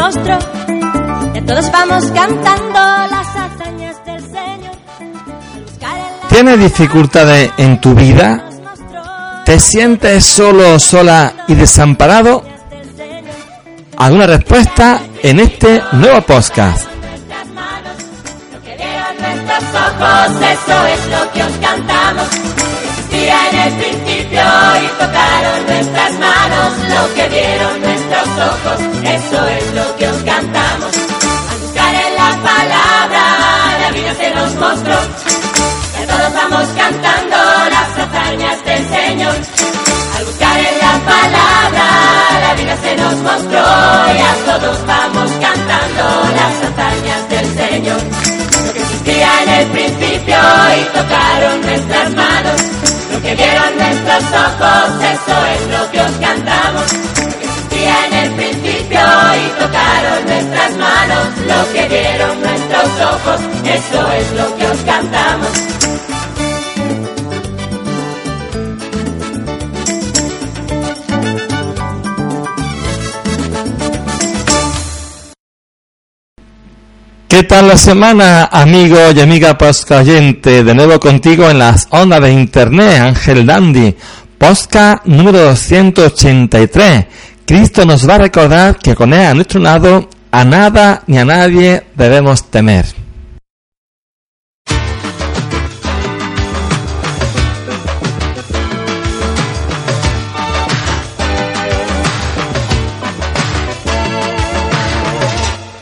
Mostró. Ya todos vamos cantando las hazañas del Señor. ¿Tienes dificultades en tu vida? ¿Te sientes solo, sola y desamparado? Alguna respuesta en este nuevo podcast. Nuestras manos, lo que vieron nuestros ojos, eso es lo que os cantamos. Existía en el principio y tocaron nuestras manos, lo que vieron nuestros ojos, es se nos mostró. Ya todos vamos cantando las hazañas del Señor. Lo que existía en el principio y tocaron nuestras manos. Lo que vieron nuestros ojos, eso es lo que os cantamos. Lo que existía en el principio y tocaron nuestras manos. Lo que vieron nuestros ojos, eso es lo que os cantamos. ¿Qué tal la semana, amigo y amiga oyente? De nuevo contigo en las ondas de internet, Ángel Dandy, podcast número 283. Cristo nos va a recordar que con él a nuestro lado, a nada ni a nadie debemos temer.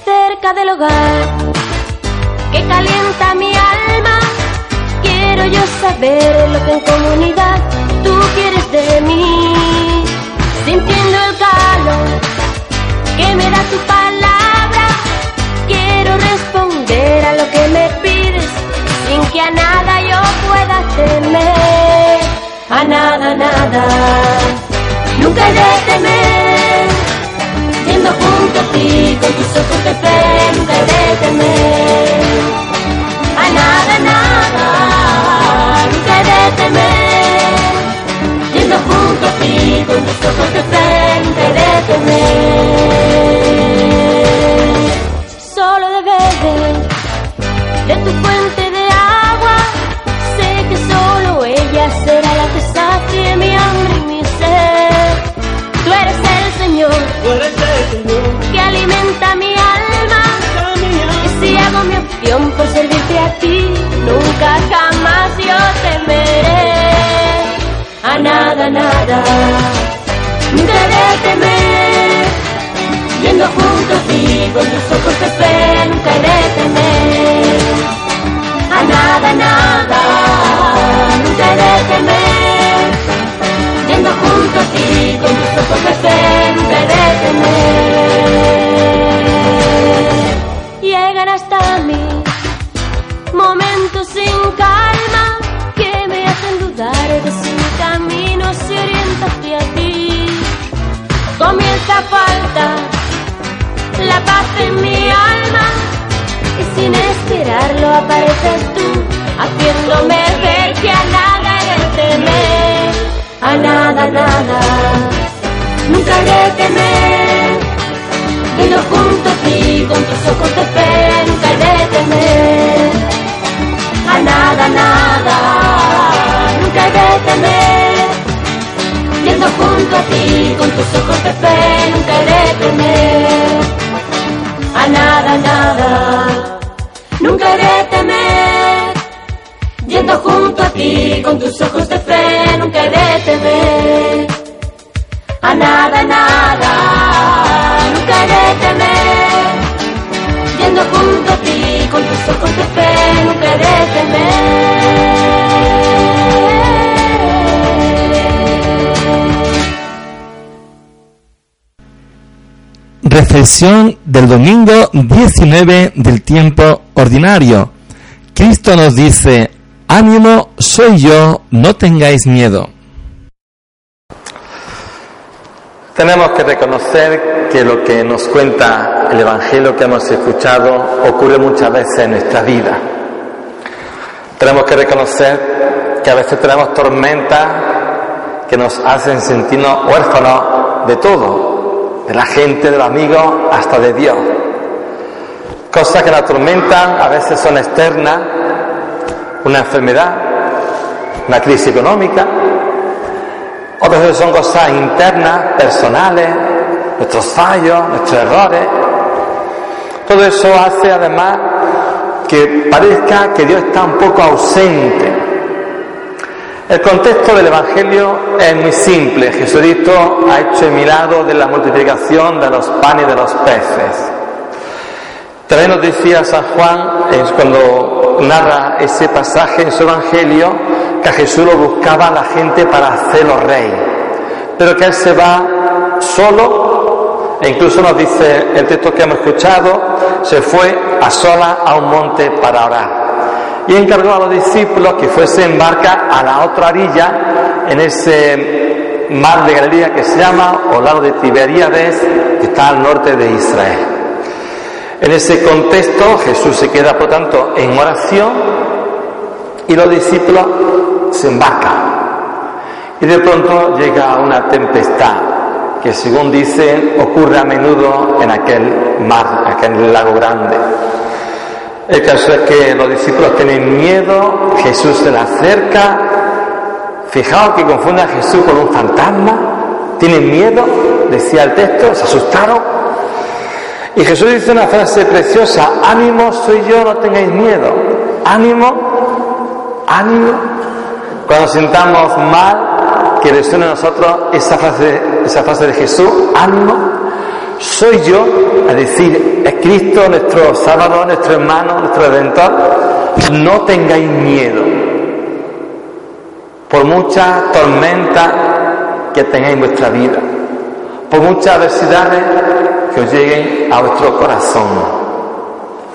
cerca del hogar que calienta mi alma. Quiero yo saber lo que en comunidad tú quieres de mí. Sintiendo el calor que me da tu palabra, quiero responder a lo que me pides sin que a nada yo pueda temer. A nada, nada, nunca he de temer yendo junto a ti con tus ojos de fe nunca he a nada, he de temer. Yendo junto a ti con tus ojos de he de temer apareces tú haciéndome ver que a nada he de temer a nada, nada, nunca he de temer. Yendo junto a ti con tus ojos de fe, nunca he de temer. A nada, nada, nunca he de temer. Yendo junto a ti con tus ojos de fe, nunca he de temer. A nada, nada, nunca de temer. Yendo junto a ti con tus ojos de fe, nunca de temer. A nada, nada, nunca de temer. Yendo junto a ti con tus ojos de fe, nunca he de reflexión del domingo 19 del tiempo ordinario. Cristo nos dice, ánimo, soy yo, no tengáis miedo. Tenemos que reconocer que lo que nos cuenta el Evangelio que hemos escuchado ocurre muchas veces en nuestra vida. Tenemos que reconocer que a veces tenemos tormentas que nos hacen sentirnos huérfanos de todo, de la gente, de los amigos, hasta de Dios. Cosas que nos atormentan a veces son externas, una enfermedad, una crisis económica, otras veces son cosas internas, personales, nuestros fallos, nuestros errores. Todo eso hace además que parezca que Dios está un poco ausente. El contexto del Evangelio es muy simple. Jesucristo ha hecho el milagro de la multiplicación de los panes y de los peces. También nos decía San Juan, cuando narra ese pasaje en su Evangelio, que a Jesús lo buscaba la gente para hacerlo rey, pero que él se va solo, e incluso nos dice el texto que hemos escuchado, se fue a sola a un monte para orar. Y encargó a los discípulos que fuese en barca a la otra orilla, en ese mar de Galilea que se llama, o lago de Tiberíades, que está al norte de Israel. En ese contexto Jesús se queda, por tanto, en oración y los discípulos se embarcan. Y de pronto llega una tempestad que según dicen ocurre a menudo en aquel mar, aquel lago grande. El caso es que los discípulos tienen miedo, Jesús se le acerca, fijaos que confunde a Jesús con un fantasma, tienen miedo, decía el texto, se asustaron. Y Jesús dice una frase preciosa, ánimo soy yo, no tengáis miedo, ánimo, ánimo. Cuando sintamos mal, que resuene a nosotros esa frase, esa frase de Jesús, ánimo, soy yo, a decir, es Cristo nuestro Salvador, nuestro hermano, nuestro Redentor, no tengáis miedo. Por muchas tormentas que tengáis en vuestra vida, por muchas adversidades que os lleguen a vuestro corazón.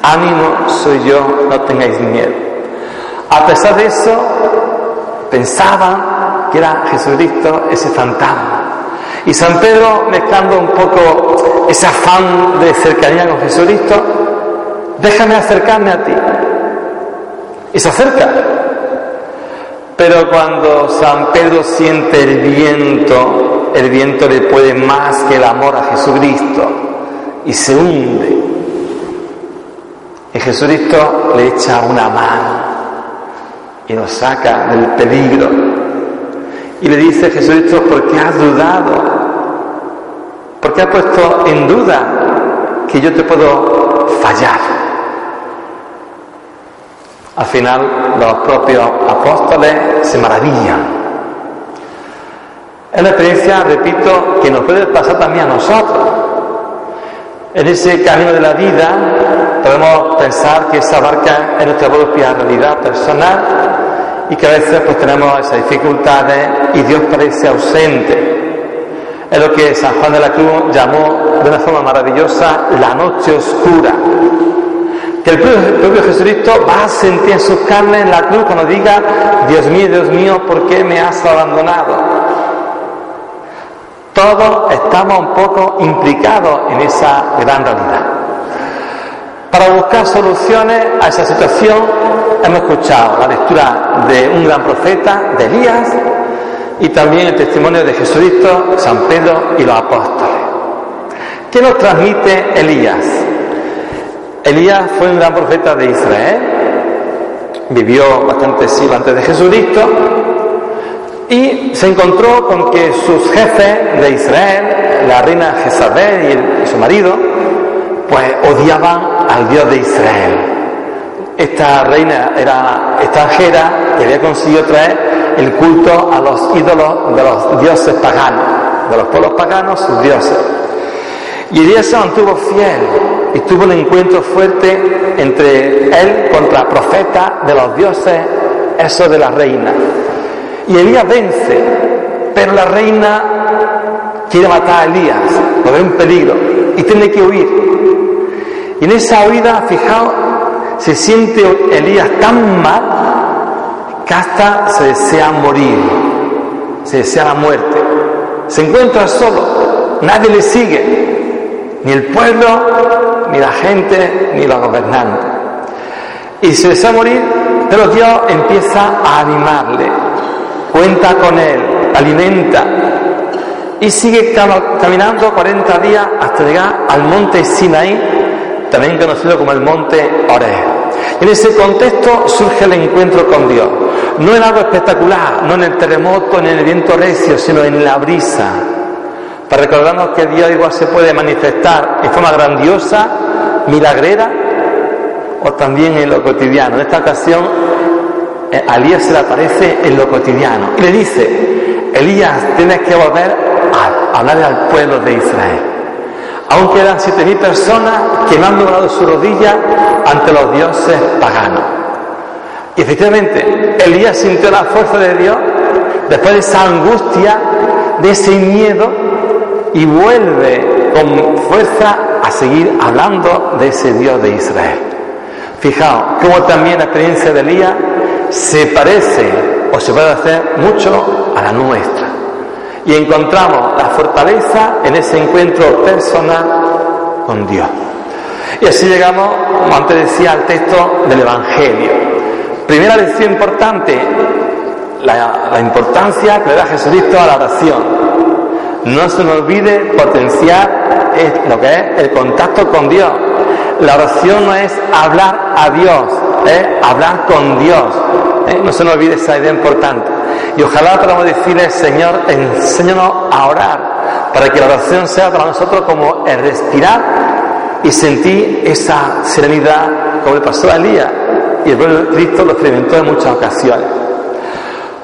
Ánimo soy yo, no tengáis miedo. A pesar de eso, pensaban que era Jesucristo ese fantasma. Y San Pedro, mezclando un poco ese afán de cercanía con Jesucristo, déjame acercarme a ti. Y se acerca. Pero cuando San Pedro siente el viento, el viento le puede más que el amor a Jesucristo y se hunde. Y Jesucristo le echa una mano y nos saca del peligro. Y le dice Jesucristo, ¿por qué has dudado? ¿Por qué has puesto en duda que yo te puedo fallar? Al final los propios apóstoles se maravillan. Es una experiencia, repito, que nos puede pasar también a nosotros. En ese camino de la vida podemos pensar que esa barca es nuestra propia realidad personal y que a veces pues tenemos esas dificultades y Dios parece ausente. Es lo que San Juan de la Cruz llamó de una forma maravillosa la noche oscura. Que el propio, Jesucristo va a sentir en sus carnes en la cruz cuando diga, Dios mío, Dios mío, ¿por qué me has abandonado? Todos estamos un poco implicados en esa gran realidad. Para buscar soluciones a esa situación hemos escuchado la lectura de un gran profeta, de Elías, y también el testimonio de Jesucristo, San Pedro y los apóstoles. ¿Qué nos transmite Elías? Elías fue un gran profeta de Israel, vivió bastante siglos antes de Jesucristo y se encontró con que sus jefes de Israel, la reina Jezabel y, su marido, pues odiaban al Dios de Israel. Esta reina era extranjera y había conseguido traer el culto a los ídolos de los dioses paganos, de los pueblos paganos, sus dioses. Y Elías se mantuvo fiel y tuvo un encuentro fuerte entre él contra profeta de los dioses, eso de la reina. Y Elías vence, pero la reina quiere matar a Elías, lo ve un peligro. y tiene que huir. Y en esa huida, fijaos, se siente Elías tan mal que hasta se desea morir, se desea la muerte. Se encuentra solo, nadie le sigue, ni el pueblo, ni la gente, ni los gobernantes. Y se desea morir, pero Dios empieza a animarle, cuenta con él, alimenta, y sigue caminando 40 días hasta llegar al monte Sinaí, también conocido como el monte Oreb. En ese contexto surge el encuentro con Dios, no en algo espectacular, no en el terremoto, ni en el viento recio, sino en la brisa, para recordarnos que Dios igual se puede manifestar en forma grandiosa, milagrera, o también en lo cotidiano. En esta ocasión, eh, a Elías se le aparece en lo cotidiano y le dice, Elías, tienes que volver a hablar al pueblo de Israel. Aún quedan siete mil personas que no han doblado su rodilla ante los dioses paganos. Y efectivamente, Elías sintió la fuerza de Dios después de esa angustia, de ese miedo, y vuelve con fuerza a seguir hablando de ese Dios de Israel. Fijaos cómo también la experiencia de Elías se parece o se puede hacer mucho a la nuestra. Y encontramos la fortaleza en ese encuentro personal con Dios. Y así llegamos, como antes decía, al texto del Evangelio. Primera lección importante, la, importancia que le da Jesucristo a la oración. No se nos olvide potenciar lo que es el contacto con Dios. La oración no es hablar a Dios, es hablar con Dios. ¿eh? No se nos olvide esa idea importante. Y ojalá podamos decirle, Señor, enséñanos a orar, para que la oración sea para nosotros como el respirar y sentir esa serenidad, como le pasó a Elías. Y el pueblo de Cristo lo experimentó en muchas ocasiones.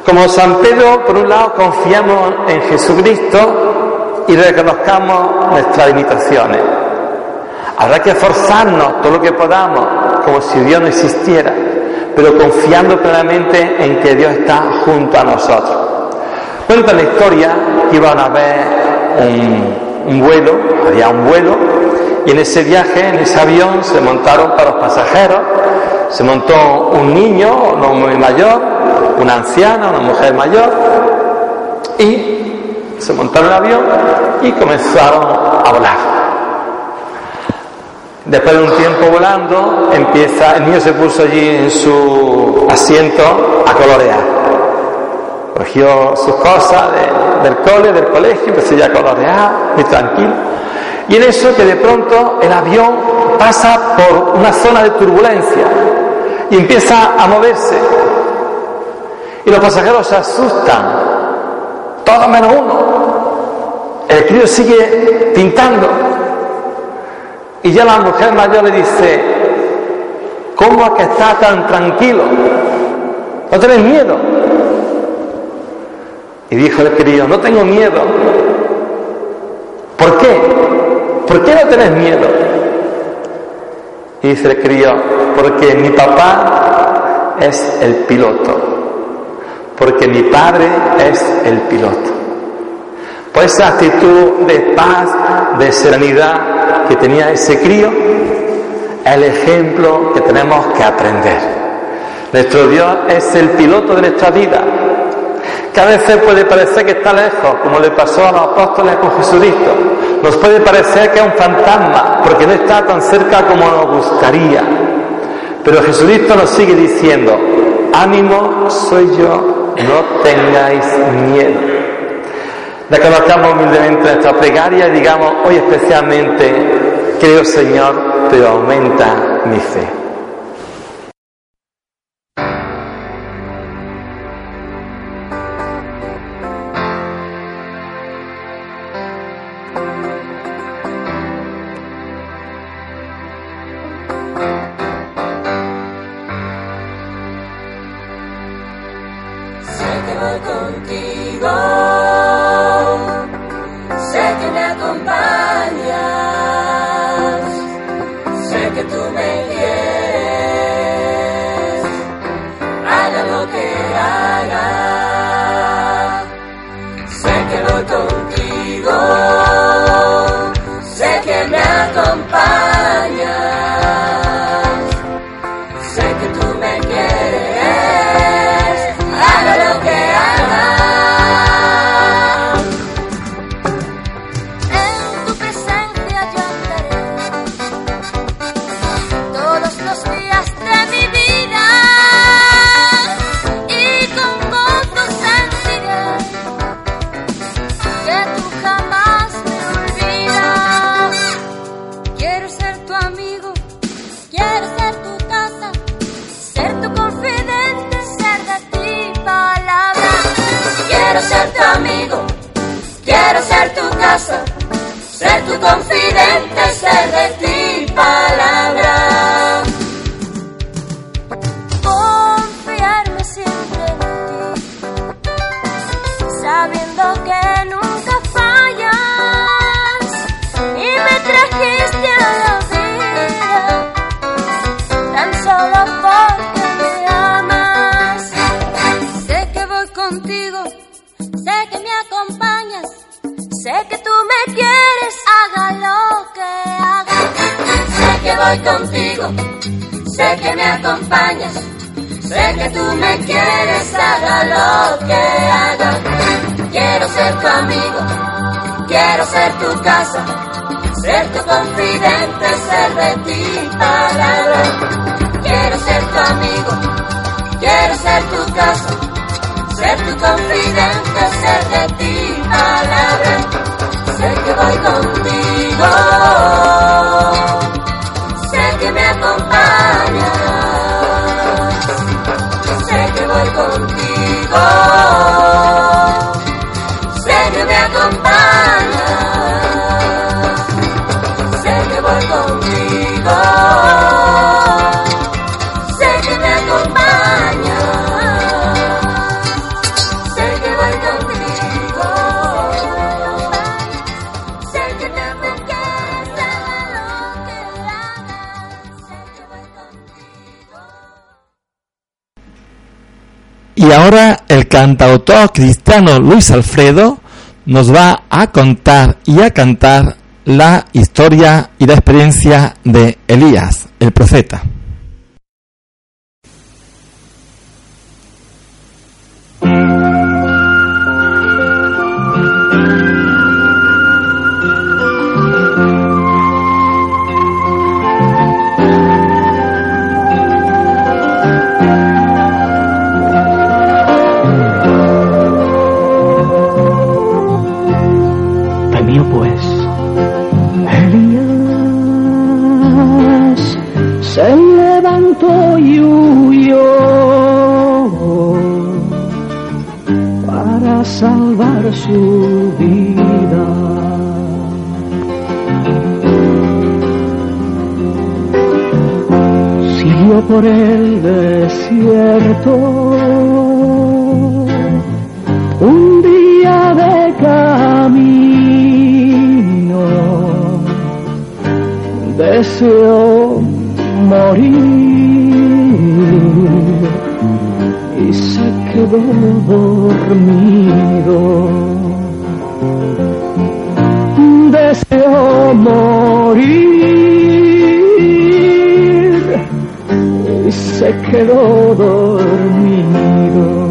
Como San Pedro, por un lado, confiamos en Jesucristo y reconozcamos nuestras limitaciones. Habrá que esforzarnos todo lo que podamos, como si Dios no existiera pero confiando plenamente en que Dios está junto a nosotros. Cuenta la historia que iban a ver un, vuelo, había un vuelo, y en ese viaje, en ese avión, se montaron para los pasajeros, se montó un niño, no muy mayor, una anciana, una mujer mayor, y se montaron el avión y comenzaron a volar. Después de un tiempo volando, empieza, el niño se puso allí en su asiento a colorear. Cogió sus cosas del cole, del colegio, empezó ya a colorear, muy tranquilo. Y en eso que de pronto el avión pasa por una zona de turbulencia y empieza a moverse. Y los pasajeros se asustan, todos menos uno. El crío sigue pintando y ya la mujer mayor le dice, ¿cómo es que está tan tranquilo? ¿No tenés miedo? Y dijo el querido, no tengo miedo. ¿Por qué? ¿Por qué no tenés miedo? Y dice el crío, porque mi papá es el piloto, porque mi padre es el piloto. Pues esa actitud de paz, de serenidad, que tenía ese crío el ejemplo que tenemos que aprender. Nuestro Dios es el piloto de nuestra vida. Que a veces puede parecer que está lejos, como le pasó a los apóstoles con Jesucristo. Nos puede parecer que es un fantasma, porque no está tan cerca como nos gustaría. Pero Jesucristo nos sigue diciendo, ánimo soy yo, no tengáis miedo. Reconozcamos humildemente nuestra plegaria y digamos hoy especialmente, creo Señor, pero aumenta mi fe. Contigo. Sé que sé que me acompañas, sé que tú me quieres, haga lo que haga. Quiero ser tu amigo, quiero ser tu casa ser tu confidente, ser de ti palabra. Quiero ser tu amigo, quiero ser tu casa, ser tu confidente, ser de ti palabra. El cantautor cristiano Luis Alfredo nos va a contar y a cantar la historia y la experiencia de Elías, el profeta. Y se quedó dormido.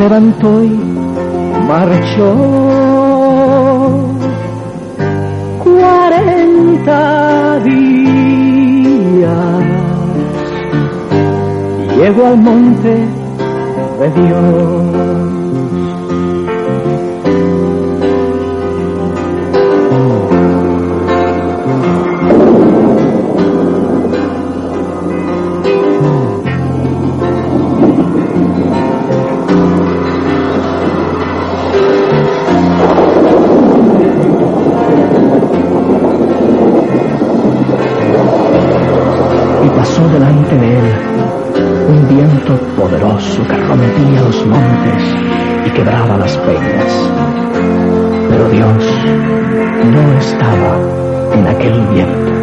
Levantó y marchó. Cuarenta días llegó al monte de Dios. poderoso que rompía los montes y quebraba las peñas. Pero Dios no estaba en aquel viento.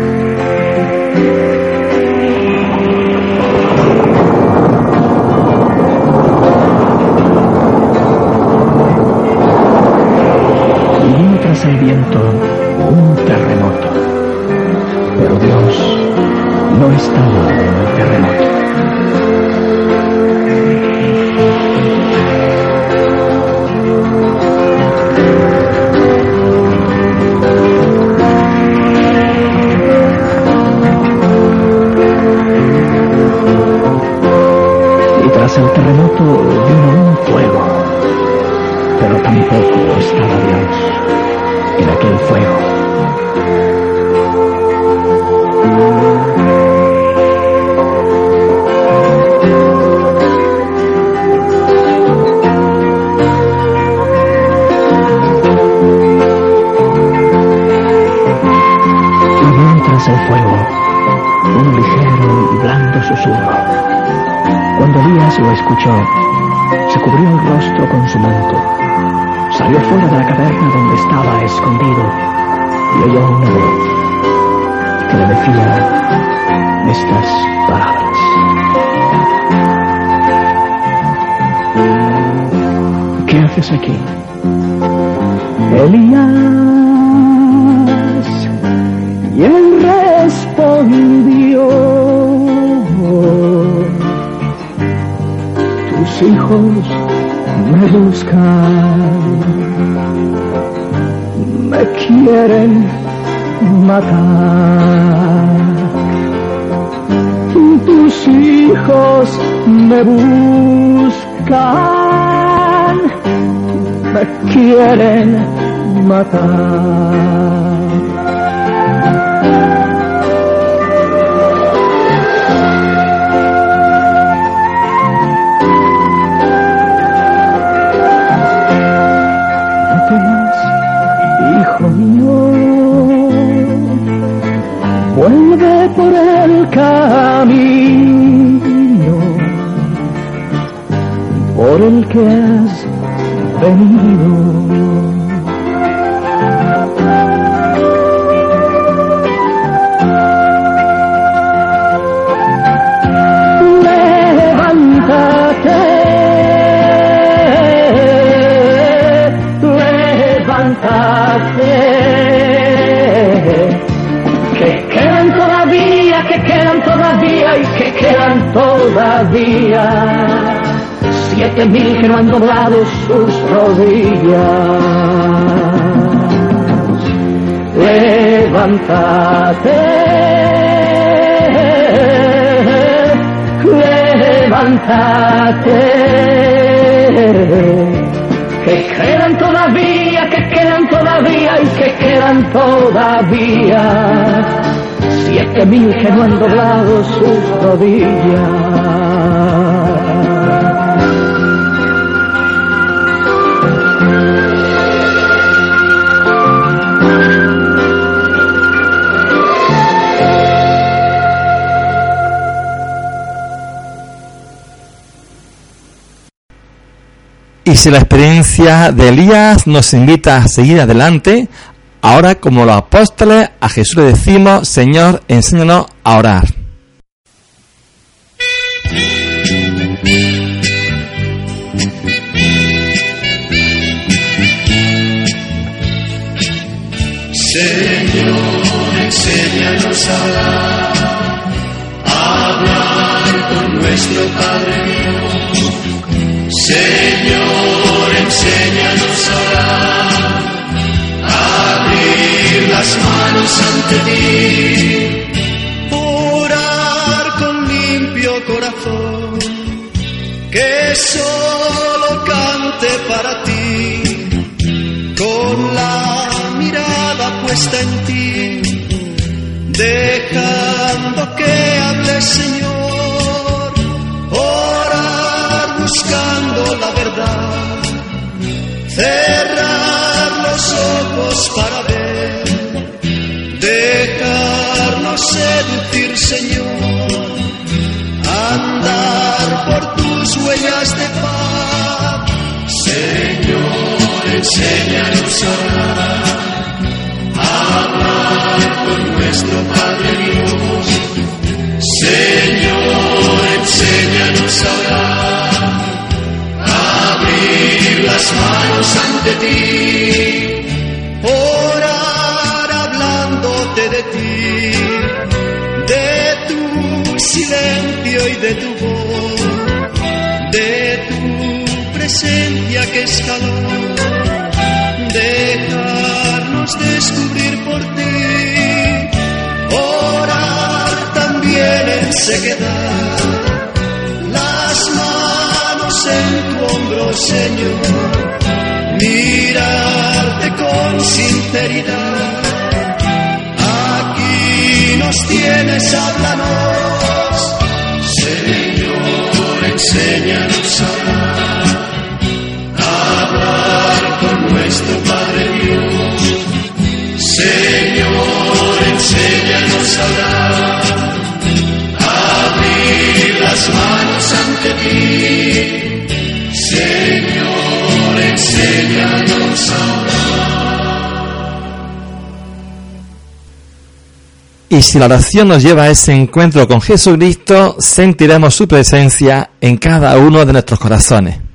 Cuando Elías lo escuchó, se cubrió el rostro con su manto, salió fuera de la caverna donde estaba escondido y oyó una voz que le decía estas palabras. ¿Qué haces aquí? Elías. Y él respondió, tus hijos me buscan, me quieren matar. Tus hijos me buscan, me quieren matar. Por el camino por el que has venido. Siete mil que no han doblado sus rodillas. Levántate, levántate, que quedan todavía, que quedan todavía y que quedan todavía que. Y si la experiencia de Elías nos invita a seguir adelante, ahora como los apóstoles a Jesús le decimos, Señor, enséñanos a orar. Señor, enséñanos a a hablar con nuestro Padre. Señor, seducir Señor, andar por tus huellas de paz, Señor, enséñanos a hablar con nuestro Padre Dios. Señor, enséñanos a orar, abrir las manos ante ti. De tu voz, de tu presencia que es calor, dejarnos descubrir por ti, orar también en sequedad, las manos en tu hombro, Señor, mirarte con sinceridad. Aquí nos tienes, háblanos, Señor, Y si la oración nos lleva a ese encuentro con Jesucristo, sentiremos su presencia en cada uno de nuestros corazones.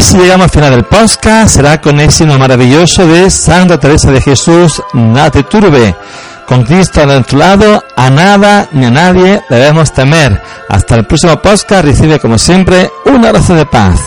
Así llegamos al final del podcast. Será con himno maravilloso de Santa Teresa de Jesús, Nate turbe. Con Cristo a nuestro lado, a nada ni a nadie debemos temer. Hasta el próximo podcast. Recibe como siempre un abrazo de paz.